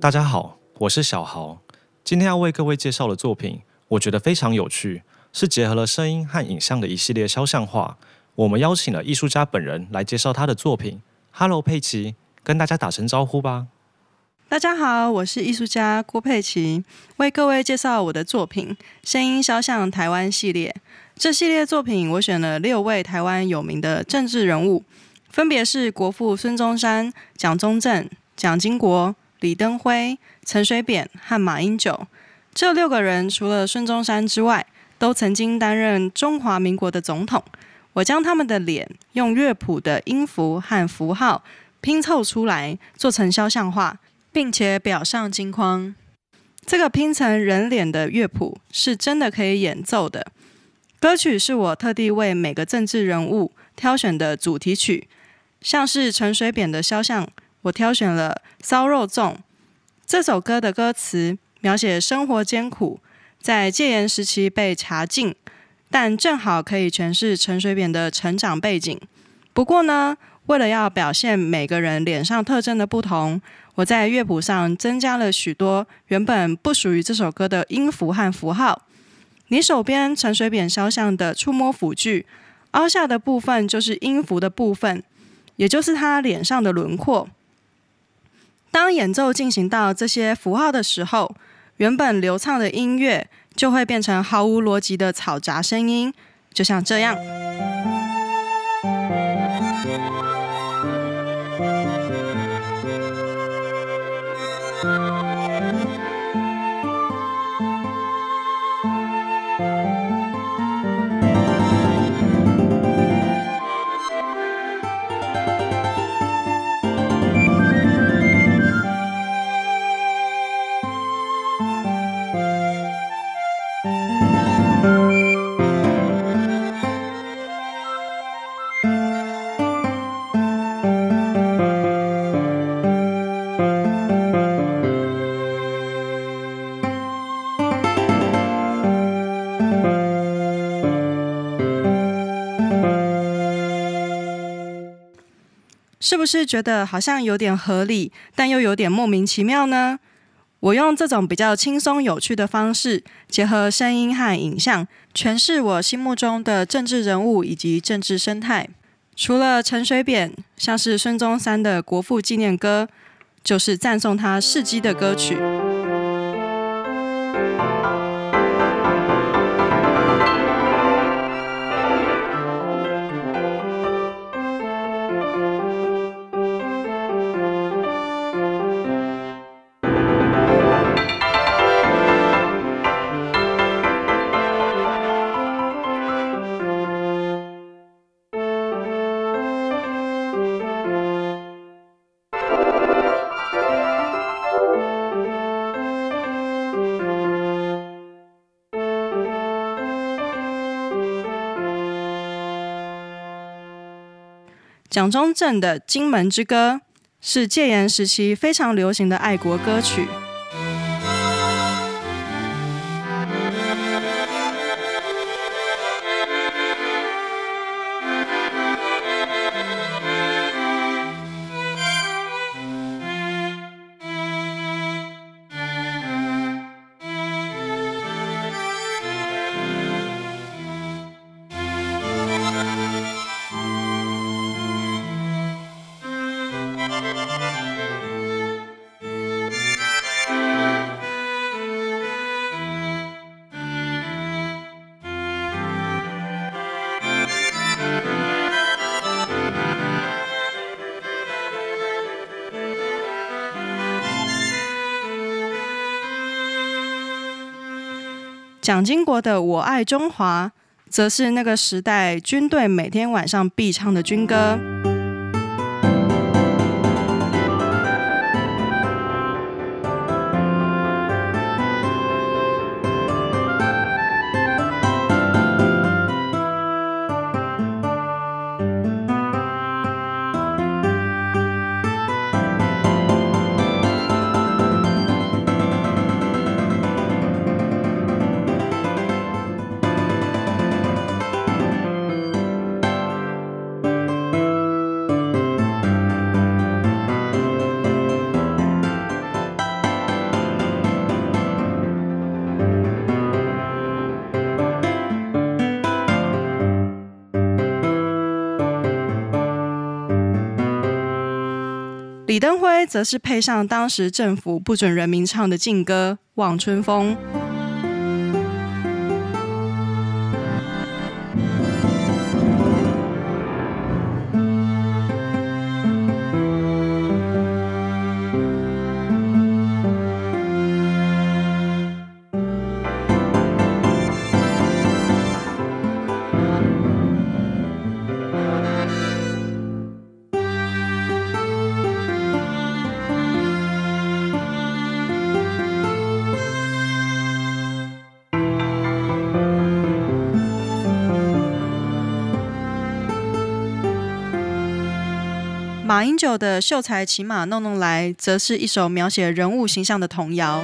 大家好，我是小豪。今天要为各位介绍的作品，我觉得非常有趣，是结合了声音和影像的一系列肖像画。我们邀请了艺术家本人来介绍他的作品。Hello，佩奇，跟大家打声招呼吧。大家好，我是艺术家郭佩奇，为各位介绍我的作品《声音肖像台湾系列》。这系列作品，我选了六位台湾有名的政治人物，分别是国父孙中山、蒋中正、蒋经国。李登辉、陈水扁和马英九，这六个人除了孙中山之外，都曾经担任中华民国的总统。我将他们的脸用乐谱的音符和符号拼凑出来，做成肖像画，并且裱上金框。这个拼成人脸的乐谱是真的可以演奏的。歌曲是我特地为每个政治人物挑选的主题曲，像是陈水扁的肖像。我挑选了《骚肉粽》这首歌的歌词，描写生活艰苦，在戒严时期被查禁，但正好可以诠释陈水扁的成长背景。不过呢，为了要表现每个人脸上特征的不同，我在乐谱上增加了许多原本不属于这首歌的音符和符号。你手边陈水扁肖像的触摸辅具，凹下的部分就是音符的部分，也就是他脸上的轮廓。当演奏进行到这些符号的时候，原本流畅的音乐就会变成毫无逻辑的嘈杂声音，就像这样。是不是觉得好像有点合理，但又有点莫名其妙呢？我用这种比较轻松有趣的方式，结合声音和影像，诠释我心目中的政治人物以及政治生态。除了陈水扁，像是孙中山的国父纪念歌，就是赞颂他事迹的歌曲。蒋中正的《金门之歌》是戒严时期非常流行的爱国歌曲。蒋经国的《我爱中华》则是那个时代军队每天晚上必唱的军歌。李登辉则是配上当时政府不准人民唱的禁歌《望春风》。马英九的《秀才骑马弄弄来》则是一首描写人物形象的童谣。